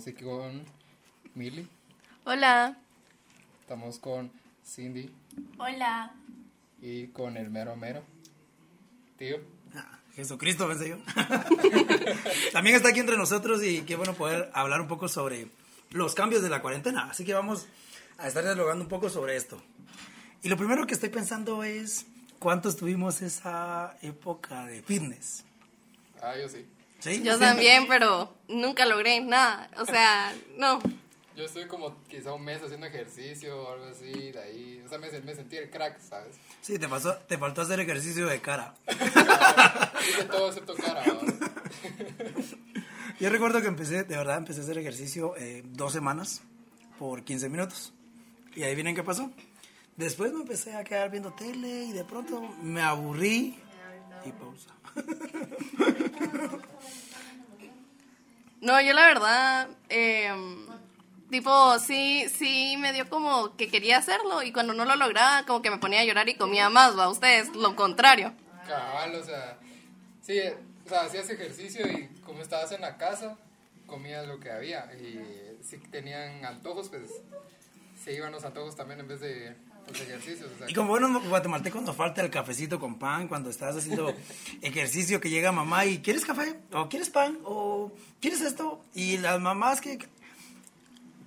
Estamos aquí con Milly, Hola. estamos con Cindy Hola. y con el mero mero. Tío, Ah, Jesucristo, pensé yo. También está aquí entre nosotros y qué bueno poder hablar un poco sobre los cambios de la cuarentena. Así que vamos a estar dialogando un poco sobre esto. Y lo primero que estoy pensando es cuántos tuvimos esa época de fitness. ah, yo sí. ¿Sí? Yo también, pero nunca logré nada. O sea, no. Yo estuve como quizá un mes haciendo ejercicio o algo así, de ahí. O sea, me, me sentí el crack, ¿sabes? Sí, te, pasó, te faltó hacer ejercicio de cara. Hice todo excepto cara. Yo recuerdo que empecé, de verdad, empecé a hacer ejercicio eh, dos semanas por 15 minutos. Y ahí vienen qué pasó. Después me empecé a quedar viendo tele y de pronto me aburrí y pausa. No, yo la verdad, eh, tipo, sí, sí me dio como que quería hacerlo y cuando no lo lograba, como que me ponía a llorar y comía más, va. Ustedes, lo contrario. Cabal, o sea, sí, o sea, hacías ejercicio y como estabas en la casa, comías lo que había. Y si tenían antojos, pues se iban los antojos también en vez de ejercicios. O sea, Y como buenos guatemaltecos nos falta el cafecito con pan cuando estás haciendo ejercicio que llega mamá y ¿quieres café? ¿O quieres pan? ¿O quieres esto? Y las mamás que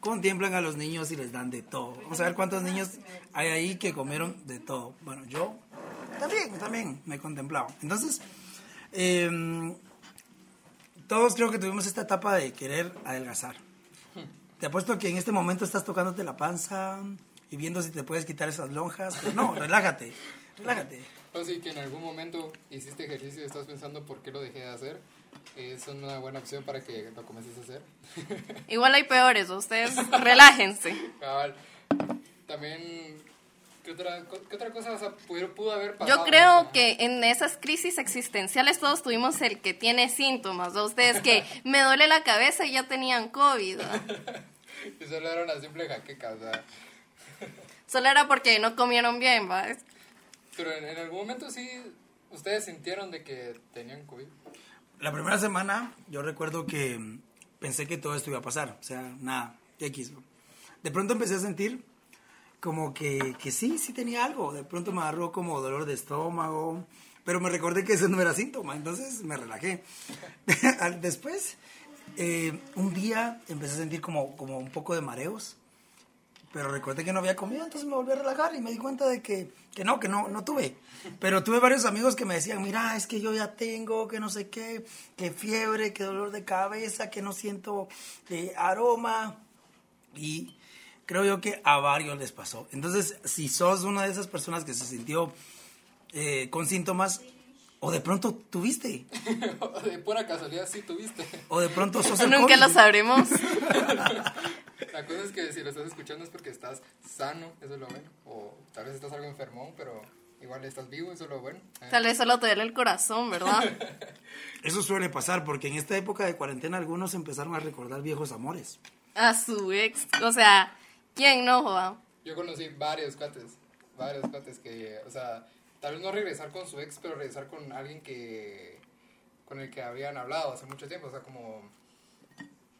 contemplan a los niños y les dan de todo. Vamos a ver cuántos niños hay ahí que comieron de todo. Bueno, yo también, también me contemplaba. Entonces, em, todos creo que tuvimos esta etapa de querer adelgazar. Te apuesto que en este momento estás tocándote la panza y viendo si te puedes quitar esas lonjas. Pero no, relájate, relájate. o sí, que en algún momento hiciste ejercicio y estás pensando por qué lo dejé de hacer. Es una buena opción para que lo comiences a hacer. Igual hay peores, ustedes relájense. Cabal. También, ¿qué otra, qué otra cosa o sea, pudo, pudo haber pasado? Yo creo O sea, que en esas crisis existenciales todos tuvimos el que tiene síntomas, ¿no? Ustedes que me duele la cabeza y ya tenían COVID. ¿va? Y solo era una simple jaqueca, o sea. Solo era porque no comieron bien, ¿va? Pero en, en algún momento sí, ustedes sintieron de que tenían COVID. La primera semana yo recuerdo que pensé que todo esto iba a pasar. O sea, nada, X. ¿no? De pronto empecé a sentir como que, que sí, sí tenía algo. De pronto me agarró como dolor de estómago. Pero me recordé que ese no era síntoma, entonces me relajé. Después, eh, un día empecé a sentir como, como un poco de mareos. Pero recordé que no había comido, entonces me volví a relajar y me di cuenta de que, que no, que no, no tuve. Pero tuve varios amigos que me decían, mira, es que yo ya tengo, que no sé qué, que fiebre, que dolor de cabeza, que no siento eh, aroma. Y creo yo que a varios les pasó. Entonces, si sos una de esas personas que se sintió eh, con síntomas, o de pronto tuviste, de pura casualidad sí tuviste. o de pronto sos el Nunca COVID. lo sabremos. La cosa es que si lo estás escuchando es porque estás sano, eso es lo bueno. O tal vez estás algo enfermón, pero igual estás vivo, eso es lo bueno. Eh, Tal vez solo te duele el corazón, ¿verdad? Eso suele pasar porque en esta época de cuarentena algunos empezaron a recordar viejos amores. A su ex. O sea, ¿quién no, joa? Yo conocí varios cuates, varios cuates que, o sea, tal vez no regresar con su ex, pero regresar con alguien que, con el que habían hablado hace mucho tiempo, o sea, como,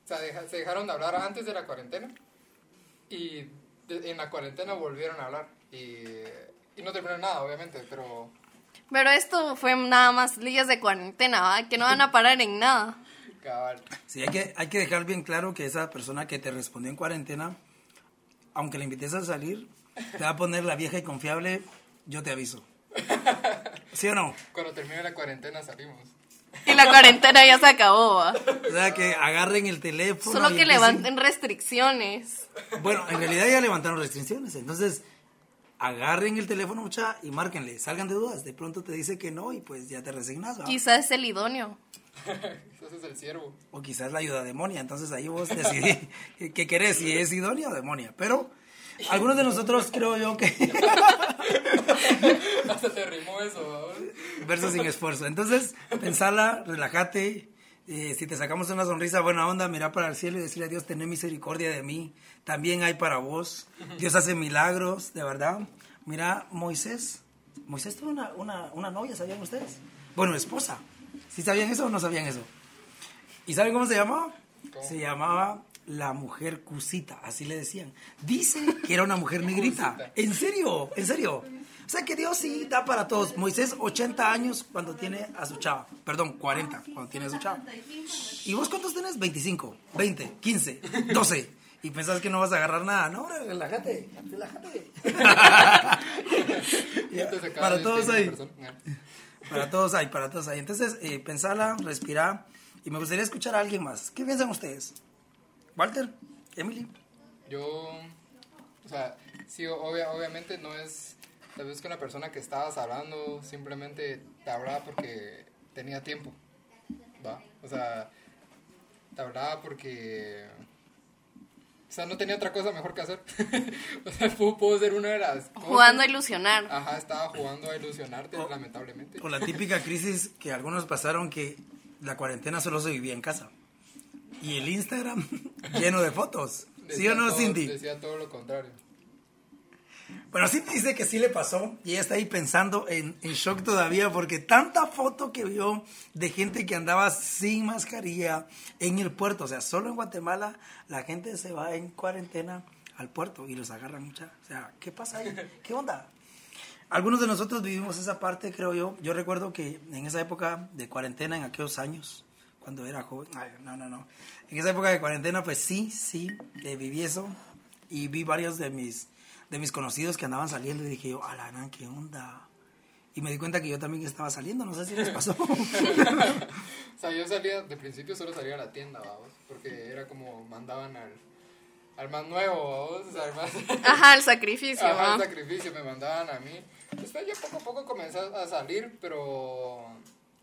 o sea, deja- se dejaron de hablar antes de la cuarentena y de- en la cuarentena volvieron a hablar y, y no terminaron nada, obviamente, pero Pero esto fue nada más lías de cuarentena, ¿va? Que no van a parar en nada. cabal. Sí, hay que, hay que dejar bien claro que esa persona que te respondió en cuarentena, aunque le invites a salir, te va a poner la vieja y confiable, yo te aviso. ¿Sí o no? Cuando termine la cuarentena salimos. Y la cuarentena ya se acabó, ¿va? O sea, que agarren el teléfono. Solo que levanten restricciones. Bueno, en realidad ya levantaron restricciones, entonces agarren el teléfono mucha y márquenle, salgan de dudas. De pronto te dice que no y pues ya te resignas. ¿va? Quizás es el idóneo. Ese es el ciervo. O quizás la ayuda demonia, entonces ahí vos decidís qué querés, si es idónea o demonia. Pero algunos de nosotros creo yo que Hasta te rimó eso, verso sin esfuerzo. Entonces, pensala, relájate. eh, si te sacamos una sonrisa buena onda, mira para el cielo y decirle a Dios, tené misericordia de mí. También hay para vos. Dios hace milagros, de verdad. Mira, Moisés. Moisés tuvo una, una, una novia, ¿sabían ustedes? Bueno, esposa. ¿Sí sabían eso o no sabían eso? ¿Y saben cómo se llamaba? ¿Cómo? Se llamaba la mujer cusita, así le decían. Dice que era una mujer negrita. ¿En serio? ¿En serio? O sea que Dios sí da para todos. Moisés, 80 años cuando tiene a su chava. Perdón, 40 cuando tiene a su chava. ¿Y vos cuántos tenés? 25, 20, 15, 12. Y pensás que no vas a agarrar nada. No, hombre, relájate, relájate. Para de todos una persona. Para todos hay, para todos hay. Entonces, eh, pensala, respira. Y me gustaría escuchar a alguien más. ¿Qué piensan ustedes? Walter, Emily. Yo, o sea, sí, obvia- obviamente no es, tal vez que una persona que estabas hablando simplemente te hablaba porque tenía tiempo, ¿va? O sea, te hablaba porque, o sea, no tenía otra cosa mejor que hacer. o sea, pudo, pudo ser una de las cosas. Jugando a ilusionar. Ajá, estaba jugando a ilusionarte, lamentablemente. O la típica crisis que algunos pasaron que la cuarentena solo se vivía en casa. Y el Instagram lleno de fotos. ¿Sí o no, todo- Cindy? Decía todo lo contrario. Bueno, Cindy dice que sí le pasó y ella está ahí pensando en, en shock todavía porque tanta foto que vio de gente que andaba sin mascarilla en el puerto. O sea, solo en Guatemala la gente se va en cuarentena al puerto y los agarran mucha. O sea, ¿qué pasa ahí? ¿Qué onda? Algunos de nosotros vivimos esa parte, creo yo. Yo recuerdo que en esa época de cuarentena, en aquellos años, cuando era joven, ay, no, no, no. En esa época de cuarentena, pues sí, sí, eh, viví eso y vi varios de mis, de mis conocidos que andaban saliendo y dije yo, a la gran, ¿qué onda? Y me di cuenta que yo también estaba saliendo, no sé si les pasó. O sea, yo salía, de principio solo salía a la tienda, vamos, porque era como mandaban al, al más nuevo, vamos, o sea, al más... Ajá, el sacrificio, Ajá, el sacrificio me mandaban a mí. Después ya poco a poco comencé a salir, pero,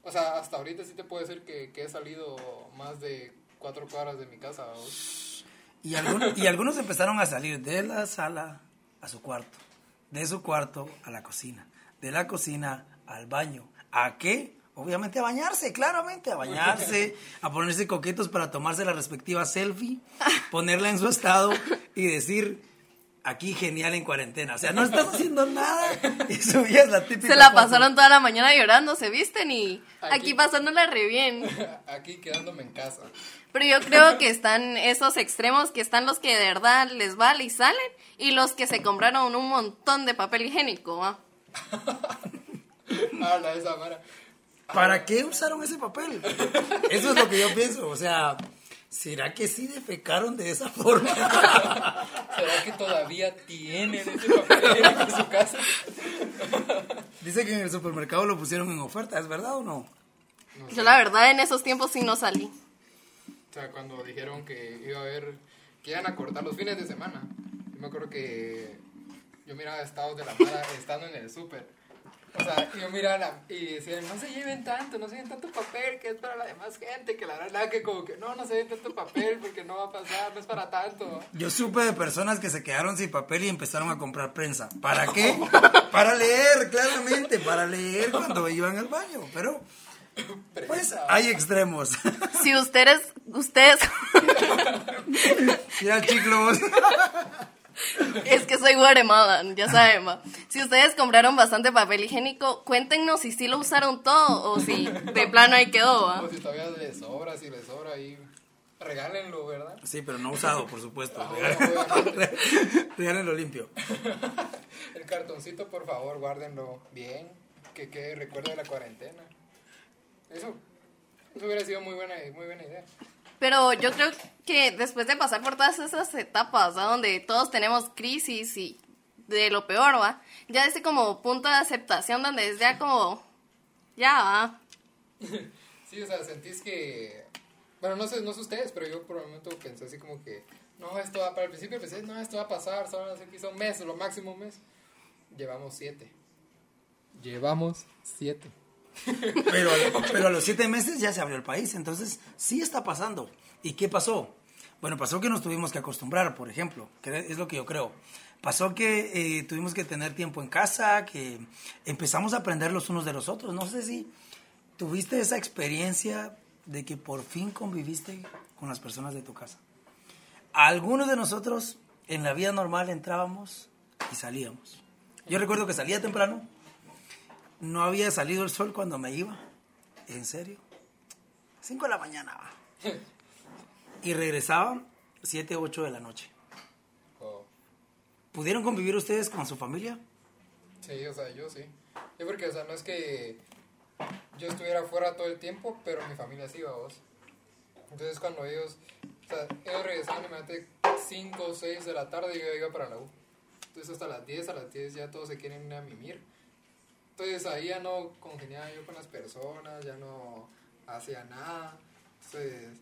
o sea, hasta ahorita sí te puedo decir que, que he salido más de cuatro cuadras de mi casa. Y, algún- y algunos empezaron a salir de la sala a su cuarto, de su cuarto a la cocina, de la cocina al baño. ¿A qué? Obviamente a bañarse, claramente, a bañarse, a ponerse coquetos para tomarse la respectiva selfie, ponerla en su estado y decir, aquí genial en cuarentena. O sea, no estás haciendo nada y subías la típica Se la foto. pasaron toda la mañana llorando, se visten y Aquí. aquí pasándola re bien. Aquí quedándome en casa. Pero yo creo que están esos extremos, que están los que de verdad les vale y salen, y los que se compraron un montón de papel higiénico, ¿va? Habla esa vara. ¿Para qué usaron ese papel? Eso es lo que yo pienso. O sea, ¿será que sí defecaron de esa forma? ¿Será que todavía tienen ese papel en su casa? Dice que en el supermercado lo pusieron en oferta, ¿es verdad o no? Yo la verdad en esos tiempos sí no salí. O sea, cuando dijeron que iba a haber, que iban a cortar los fines de semana. Yo me acuerdo que yo miraba estados de la mara estando en el súper. O sea, yo miraba la- y decían, no se lleven tanto, no se lleven tanto papel, que es para la demás gente, que la verdad que como que no, no se lleven tanto papel porque no va a pasar, no es para tanto. Yo supe de personas que se quedaron sin papel y empezaron a comprar prensa. ¿Para qué? Para leer, claramente, para leer cuando iban al baño. Pero, pues, hay extremos. Si ustedes, ustedes, Mira, chicos. es que soy guaremada, ya saben. Si ustedes compraron bastante papel higiénico, cuéntenos si sí lo usaron todo o si de plano ahí quedó, ¿va? O si todavía les sobra, si les sobra ahí, regálenlo, ¿verdad? Sí, pero no usado, por supuesto. Ah. Regálenlo limpio. El cartoncito, por favor, guárdenlo bien, que quede recuerdo de la cuarentena. Eso, eso hubiera sido muy buena, muy buena idea. Pero yo creo que después de pasar por todas esas etapas, ¿va? donde todos tenemos crisis y de lo peor, ¿va? Ya ese como punto de aceptación donde es ya como, ya, ¿va? Sí, o sea, sentís que... Bueno, no sé, no sé ustedes, pero yo por el momento pensé así como que... No, esto va... Para el principio pensé, no, esto va a pasar, solo hace quizá un mes, lo máximo un mes. Llevamos siete. Llevamos siete. Pero, a los siete meses ya se abrió el país, entonces sí está pasando. ¿Y qué pasó? Bueno, pasó que nos tuvimos que acostumbrar, por ejemplo, que es lo que yo creo. Pasó que eh, tuvimos que tener tiempo en casa, que empezamos a aprender los unos de los otros. No sé si tuviste esa experiencia de que por fin conviviste con las personas de tu casa. Algunos de nosotros en la vida normal entrábamos y salíamos. Yo recuerdo que salía temprano, no había salido el sol cuando me iba. ¿En serio? 5 de la mañana. va. y regresaba 7, 8 de la noche. Oh. ¿Pudieron convivir ustedes con su familia? Sí, o sea, yo sí. Yo porque, o sea, no es que yo estuviera fuera todo el tiempo, pero mi familia sí iba vos. Entonces cuando ellos, o sea, ellos regresaban inmediatamente 5 o 6 de la tarde y yo iba para la U. Entonces hasta las 10, a las 10 ya todos se quieren ir a mimir. Entonces ahí ya no congeniaba yo con las personas, ya no hacía nada. Entonces,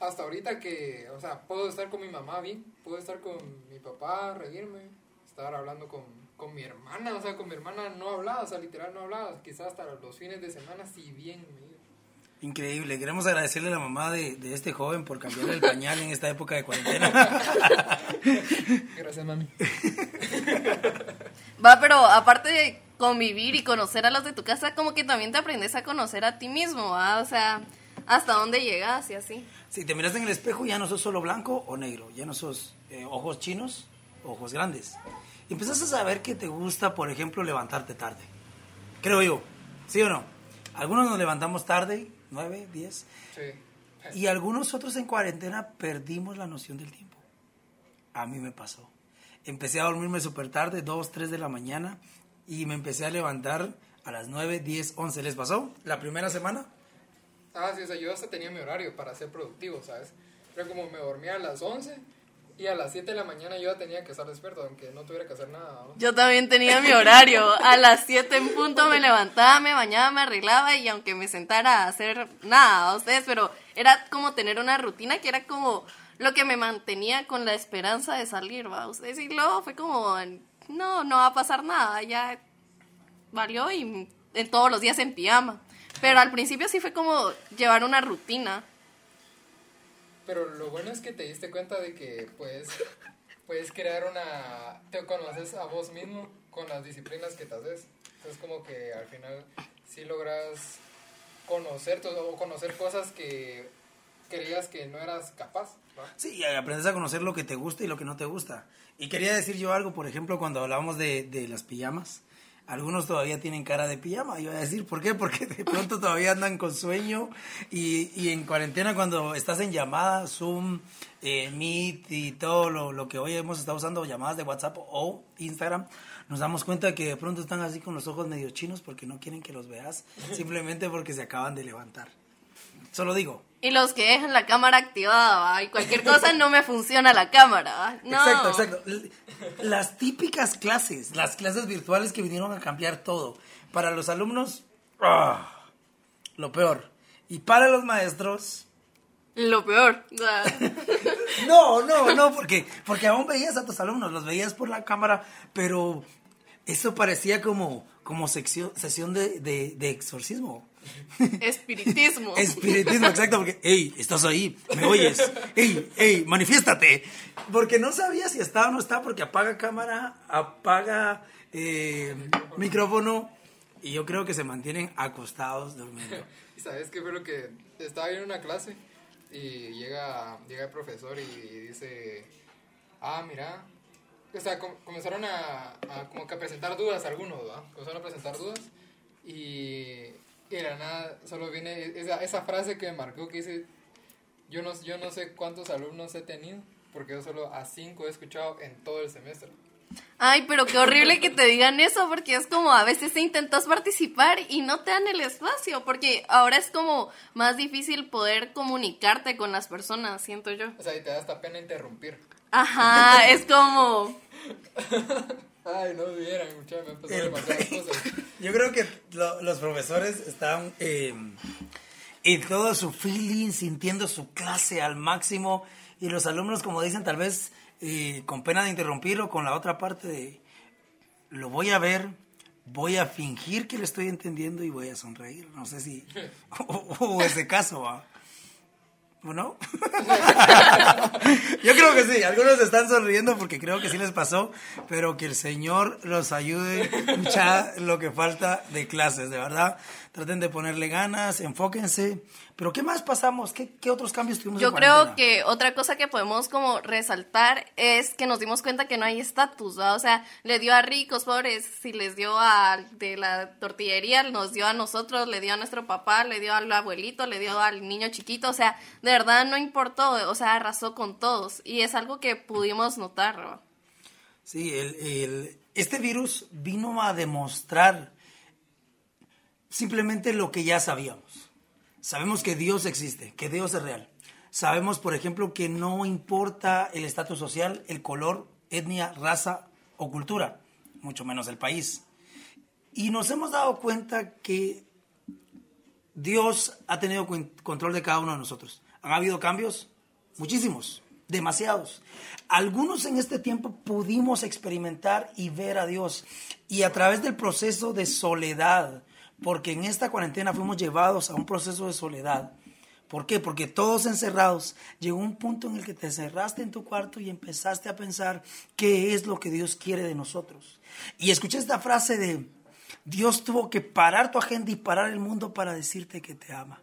hasta ahorita que, o sea, puedo estar con mi mamá bien, puedo estar con mi papá, reírme, estar hablando con, con mi hermana, o sea, con mi hermana no hablaba, o sea, literal no hablaba, quizás hasta los fines de semana sí bien me iba. Increíble. Queremos agradecerle a la mamá de, de este joven por cambiarle el pañal en esta época de cuarentena. Gracias, mami. Va, pero aparte de convivir y conocer a los de tu casa, como que también te aprendes a conocer a ti mismo, ¿va? O sea, hasta dónde llegas y así. Si te miras en el espejo, ya no sos solo blanco o negro, ya no sos eh, ojos chinos, ojos grandes. Y empiezas a saber que te gusta, por ejemplo, levantarte tarde. Creo yo, ¿sí o no? Algunos nos levantamos tarde, 9, 10, Sí. y algunos otros en cuarentena perdimos la noción del tiempo. A mí me pasó. Empecé a dormirme súper tarde, 2, 3 de la mañana, y me empecé a levantar a las 9, 10, 11. ¿Les pasó? La primera semana. Ah, sí, o sea, yo hasta tenía mi horario para ser productivo, ¿sabes? Era como me dormía a las 11 y a las 7 de la mañana yo ya tenía que estar despierto, aunque no tuviera que hacer nada. ¿no? Yo también tenía mi horario. A las 7 en punto me levantaba, me bañaba, me arreglaba y aunque me sentara a hacer nada a ustedes, pero era como tener una rutina que era como lo que me mantenía con la esperanza de salir, ¿va? Ustedes y luego fue como, no, no va a pasar nada, ya valió y en todos los días en pijama. Pero al principio sí fue como llevar una rutina. Pero lo bueno es que te diste cuenta de que puedes, puedes crear una... Te conoces a vos mismo con las disciplinas que te haces. Entonces como que al final sí logras conocer o conocer cosas que creías que no eras capaz. ¿va? Sí, y aprendes a conocer lo que te gusta y lo que no te gusta. Y quería decir yo algo, por ejemplo, cuando hablábamos de, de las pijamas. Algunos todavía tienen cara de pijama. Voy a decir, ¿por qué? Porque de pronto todavía andan con sueño y, y en cuarentena cuando estás en llamadas, Zoom, eh, Meet y todo lo, lo que hoy hemos estado usando, llamadas de WhatsApp o Instagram, nos damos cuenta que de pronto están así con los ojos medio chinos porque no quieren que los veas, simplemente porque se acaban de levantar. Solo digo. Y los que dejan la cámara activada, ¿va? y cualquier cosa no me funciona la cámara. Exacto, exacto. Las típicas clases, las clases virtuales que vinieron a cambiar todo. Para los alumnos, ¡ah! lo peor. Y para los maestros, Lo peor. no, no, no, porque, porque aún veías a tus alumnos, los veías por la cámara, pero eso parecía como, como sección, sesión de, de, de exorcismo. Espiritismo. Espiritismo, exacto, porque, hey, estás ahí, me oyes, hey, hey, manifiéstate. Porque no sabía si está o no está, porque apaga cámara, apaga eh, micrófono, y yo creo que se mantienen acostados durmiendo. ¿Y sabes qué fue lo que estaba en una clase y llega, llega el profesor y dice, ah, mira, o sea, com- comenzaron a, a como que a presentar dudas algunos, ¿va? Comenzaron a presentar dudas y, y de la nada solo viene esa, esa frase que me marcó que dice, yo no, yo no sé cuántos alumnos he tenido porque yo solo a cinco he escuchado en todo el semestre. Ay, pero qué horrible que te digan eso, porque es como a veces intentas participar y no te dan el espacio, porque ahora es como más difícil poder comunicarte con las personas, siento yo. O sea, y te da hasta pena interrumpir. Ajá, es como... Ay, no vieran, muchachos, me han pasado demasiadas cosas. Yo creo que lo- los profesores están eh, en todo su feeling, sintiendo su clase al máximo, y los alumnos, como dicen, tal vez eh, con pena de interrumpir o con la otra parte de lo voy a ver, voy a fingir que lo estoy entendiendo y voy a sonreír. No sé si hubo ese caso, ¿va? ¿O no? Yo creo que sí, algunos están sonriendo porque creo que sí les pasó, pero que el Señor los ayude ya lo que falta de clases, de verdad. Traten de ponerle ganas, enfóquense, Pero ¿qué más pasamos? ¿Qué, qué otros cambios tuvimos? Yo en creo que otra cosa que podemos como resaltar es que nos dimos cuenta que no hay estatus. O sea, le dio a ricos, pobres, si les dio a de la tortillería, nos dio a nosotros, le dio a nuestro papá, le dio al abuelito, le dio al niño chiquito, o sea, de verdad no importó, o sea, arrasó con todos y es algo que pudimos notar. Sí, el, el- este virus vino a demostrar simplemente lo que ya sabíamos. Sabemos que Dios existe, que Dios es real. Sabemos, por ejemplo, que no importa el estatus social, el color, etnia, raza o cultura, mucho menos el país. Y nos hemos dado cuenta que Dios ha tenido control de cada uno de nosotros. ¿Han habido cambios? Muchísimos, demasiados. Algunos en este tiempo pudimos experimentar y ver a Dios. Y a través del proceso de soledad, porque en esta cuarentena fuimos llevados a un proceso de soledad. ¿Por qué? Porque todos encerrados, llegó un punto en el que te cerraste en tu cuarto y empezaste a pensar qué es lo que Dios quiere de nosotros. Y escuché esta frase de, Dios tuvo que parar tu agenda y parar el mundo para decirte que te ama.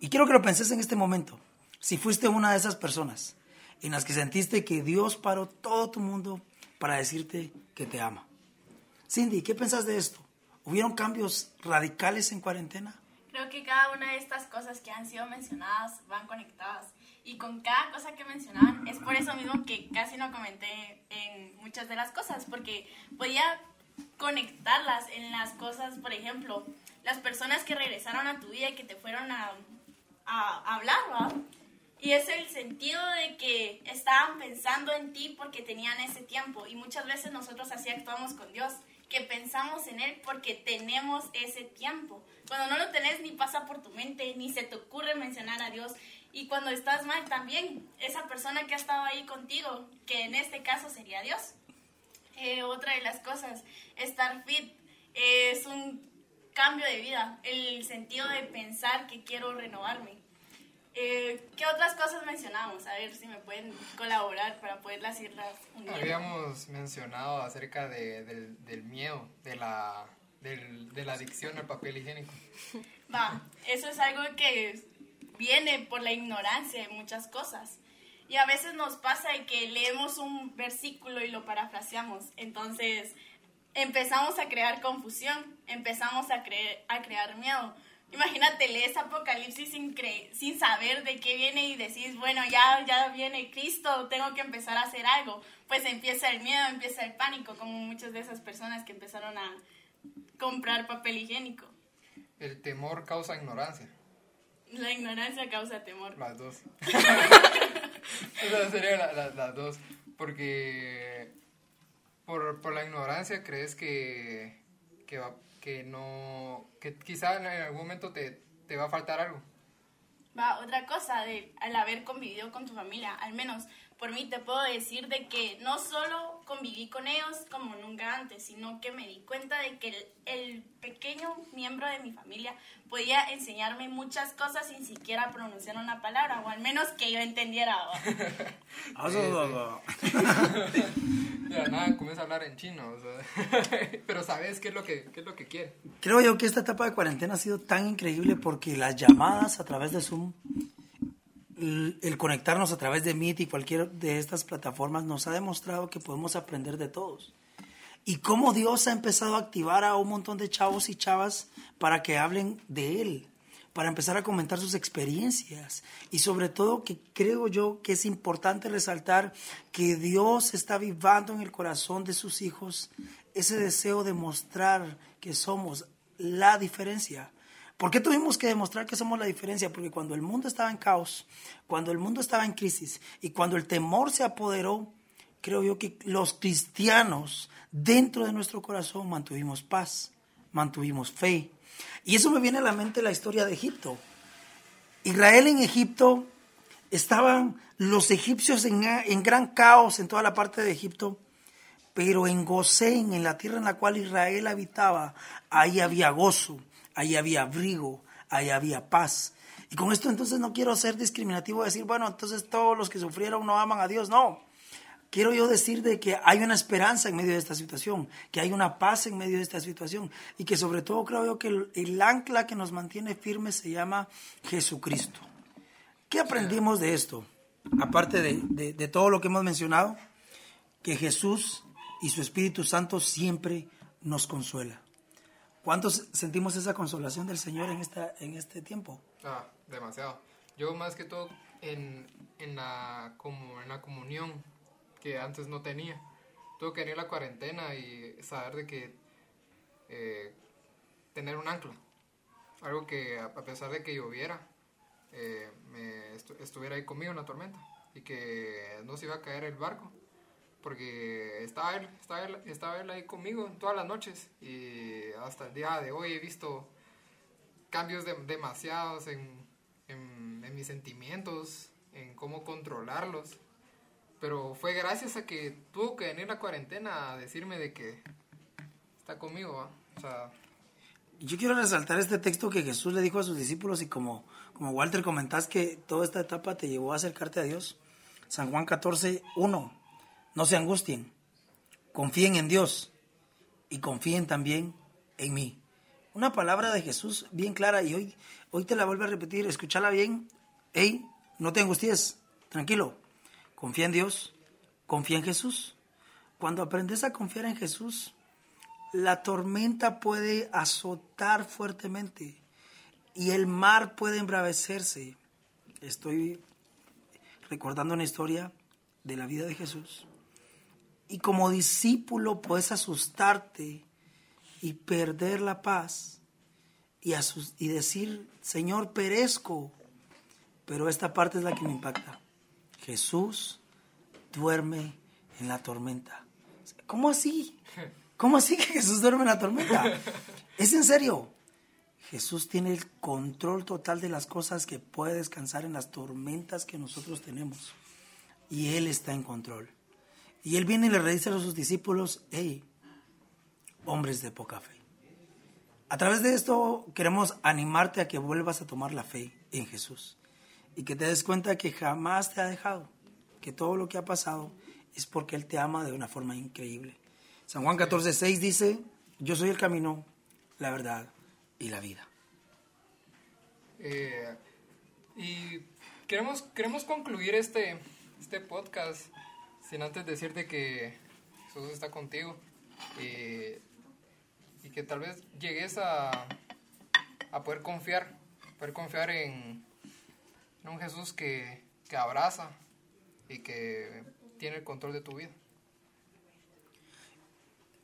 Y quiero que lo penses en este momento. Si fuiste una de esas personas en las que sentiste que Dios paró todo tu mundo para decirte que te ama. Cindy, ¿qué pensás de esto? ¿Hubieron cambios radicales en cuarentena? Creo que cada una de estas cosas que han sido mencionadas van conectadas. Y con cada cosa que mencionaban, es por eso mismo que casi no comenté en muchas de las cosas, porque podía conectarlas en las cosas, por ejemplo, las personas que regresaron a tu vida y que te fueron a, a hablar, ¿va? Y es el sentido de que estaban pensando en ti porque tenían ese tiempo. Y muchas veces nosotros así actuamos con Dios, que pensamos en Él porque tenemos ese tiempo. Cuando no lo tenés ni pasa por tu mente, ni se te ocurre mencionar a Dios. Y cuando estás mal también, esa persona que ha estado ahí contigo, que en este caso sería Dios. Eh, otra de las cosas, estar fit es un cambio de vida, el sentido de pensar que quiero renovarme. Eh, ¿Qué otras cosas mencionamos? A ver si me pueden colaborar para poderlas irlas uniendo. Habíamos mencionado acerca de- del, del miedo, de la, del- de la adicción al papel higiénico. Va, eso es algo que viene por la ignorancia de muchas cosas. Y a veces nos pasa de que leemos un versículo y lo parafraseamos. Entonces empezamos a crear confusión, empezamos a, creer, a crear miedo. Imagínate, lees Apocalipsis sin, cre- sin saber de qué viene y decís, bueno, ya, ya viene Cristo, tengo que empezar a hacer algo. Pues empieza el miedo, empieza el pánico, como muchas de esas personas que empezaron a comprar papel higiénico. El temor causa ignorancia. La ignorancia causa temor. Las dos. Esas serían la- la- las dos. Porque por, por la ignorancia crees que, que, va- que no. que quizá en algún momento te, te va a faltar algo. Va, otra cosa, de, al haber convivido con tu familia, al menos por mí te puedo decir de que no solo conviví con ellos como nunca antes, sino que me di cuenta de que el, el pequeño miembro de mi familia podía enseñarme muchas cosas sin siquiera pronunciar una palabra, o al menos que yo entendiera. ¿va? Ya nada, comienza a hablar en chino. o sea, pero sabes qué es lo que, qué es lo que quiere. Creo yo que esta etapa de cuarentena ha sido tan increíble porque las llamadas a través de Zoom, el, el conectarnos a través de Meet y cualquier de estas plataformas nos ha demostrado que podemos aprender de todos. Y cómo Dios ha empezado a activar a un montón de chavos y chavas para que hablen de Él, para empezar a comentar sus experiencias. Y sobre todo que creo yo que es importante resaltar que Dios está vivando en el corazón de sus hijos ese deseo de mostrar que somos la diferencia. ¿Por qué tuvimos que demostrar que somos la diferencia? Porque cuando el mundo estaba en caos, cuando el mundo estaba en crisis y cuando el temor se apoderó, creo yo que los cristianos dentro de nuestro corazón mantuvimos paz, mantuvimos fe. Y eso me viene a la mente la historia de Egipto. Israel en Egipto estaban los egipcios en, en gran caos en toda la parte de Egipto, pero en Gosén, en la tierra en la cual Israel habitaba, ahí había gozo, ahí había abrigo, ahí había paz. Y con esto entonces no quiero ser discriminativo, decir, bueno, entonces todos los que sufrieron no aman a Dios, no. Quiero yo decir de que hay una esperanza en medio de esta situación, que hay una paz en medio de esta situación y que sobre todo creo yo que el, el ancla que nos mantiene firmes se llama Jesucristo. ¿Qué aprendimos de esto? Aparte de, de- de todo lo que hemos mencionado, que Jesús y su Espíritu Santo siempre nos consuela. ¿Cuántos sentimos esa consolación del Señor en, esta, en este tiempo? Ah, demasiado. Yo más que todo en, en, la, como en la comunión que antes no tenía. Tuve que venir la cuarentena y saber de que eh, tener un ancla. Algo que a pesar de que lloviera, eh, me estu- estuviera ahí conmigo en la tormenta y que no se iba a caer el barco. Porque estaba él, estaba él, estaba él ahí conmigo todas las noches y hasta el día de hoy he visto cambios de- demasiados en, en mis sentimientos, en cómo controlarlos. Pero fue gracias a que tuvo que venir la cuarentena a decirme de que está conmigo. O sea, Yo quiero resaltar este texto que Jesús le dijo a sus discípulos y como, como Walter comentás que toda esta etapa te llevó a acercarte a Dios. San Juan 14, 1. No se angustien, confíen en Dios y confíen también en mí. Una palabra de Jesús bien clara y hoy, hoy te la vuelvo a repetir, escúchala bien. Hey, no te angusties, tranquilo. Confía en Dios, confía en Jesús. Cuando aprendes a confiar en Jesús, la tormenta puede azotar fuertemente y el mar puede embravecerse. Estoy recordando una historia de la vida de Jesús. Y como discípulo puedes asustarte y perder la paz y, decir, Señor, perezco. Pero esta parte es la que me impacta. Jesús duerme en la tormenta. ¿Cómo así? ¿Cómo así que Jesús duerme en la tormenta? ¿Es en serio? Jesús tiene el control total de las cosas que puede descansar en las tormentas que nosotros tenemos. Y Él está en control. Y Él viene y le dice a sus discípulos, hey, hombres de poca fe. A través de esto queremos animarte a que vuelvas a tomar la fe en Jesús y que te des cuenta que jamás te ha dejado, que todo lo que ha pasado es porque Él te ama de una forma increíble. San Juan 14, 6 dice, yo soy el camino, la verdad y la vida. Eh, y queremos, queremos concluir este, este podcast sin antes decirte que Jesús está contigo y, y que tal vez llegues a, a poder confiar, poder confiar en un Jesús que, que abraza y que tiene el control de tu vida.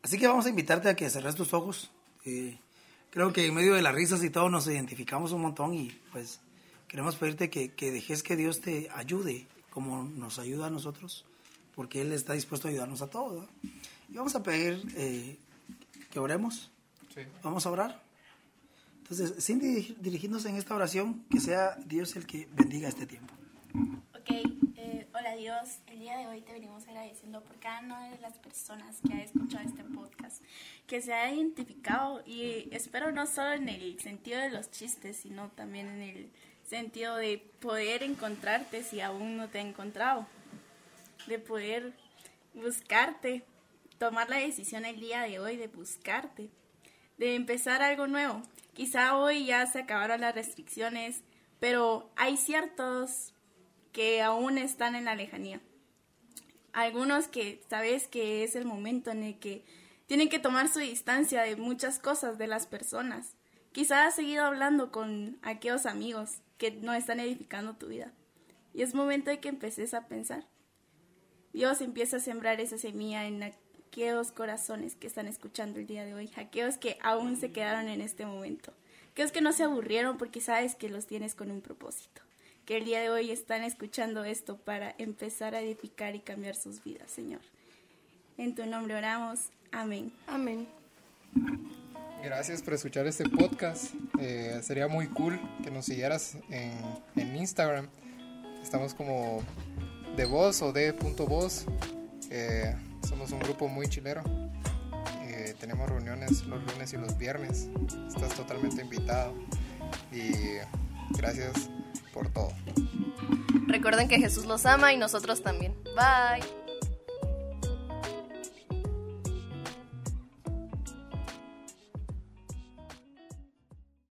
Así que vamos a invitarte a que cerres tus ojos. Eh, creo que en medio de las risas y todo nos identificamos un montón y pues queremos pedirte que, que dejes que Dios te ayude como nos ayuda a nosotros, porque Él está dispuesto a ayudarnos a todos. Y vamos a pedir eh, que oremos. Sí. Vamos a orar. Entonces, sin dirigir- dirigirnos en esta oración, que sea Dios el que bendiga este tiempo. Ok, eh, hola Dios, el día de hoy te venimos agradeciendo por cada una de las personas que ha escuchado este podcast, que se ha identificado y espero no solo en el sentido de los chistes, sino también en el sentido de poder encontrarte si aún no te ha encontrado, de poder buscarte, tomar la decisión el día de hoy de buscarte, de empezar algo nuevo. Quizá hoy ya se acabaron las restricciones, pero hay ciertos que aún están en la lejanía. Algunos que sabes que es el momento en el que tienen que tomar su distancia de muchas cosas de las personas. Quizás has seguido hablando con aquellos amigos que no están edificando tu vida. Y es momento de que empeces a pensar. Dios empieza a sembrar esa semilla en aquellos corazones que están escuchando el día de hoy, aquellos que aún se quedaron en este momento, aquellos que no se aburrieron porque sabes que los tienes con un propósito, que el día de hoy están escuchando esto para empezar a edificar y cambiar sus vidas, Señor. En tu nombre oramos. Amén. Amén. Gracias por escuchar este podcast. Eh, sería muy cool que nos siguieras en, en Instagram. Estamos como de voz o de punto voz. Eh, somos un grupo muy chilero. Eh, tenemos reuniones los lunes y los viernes. Estás totalmente invitado. Y gracias por todo. Recuerden que Jesús los ama y nosotros también. Bye.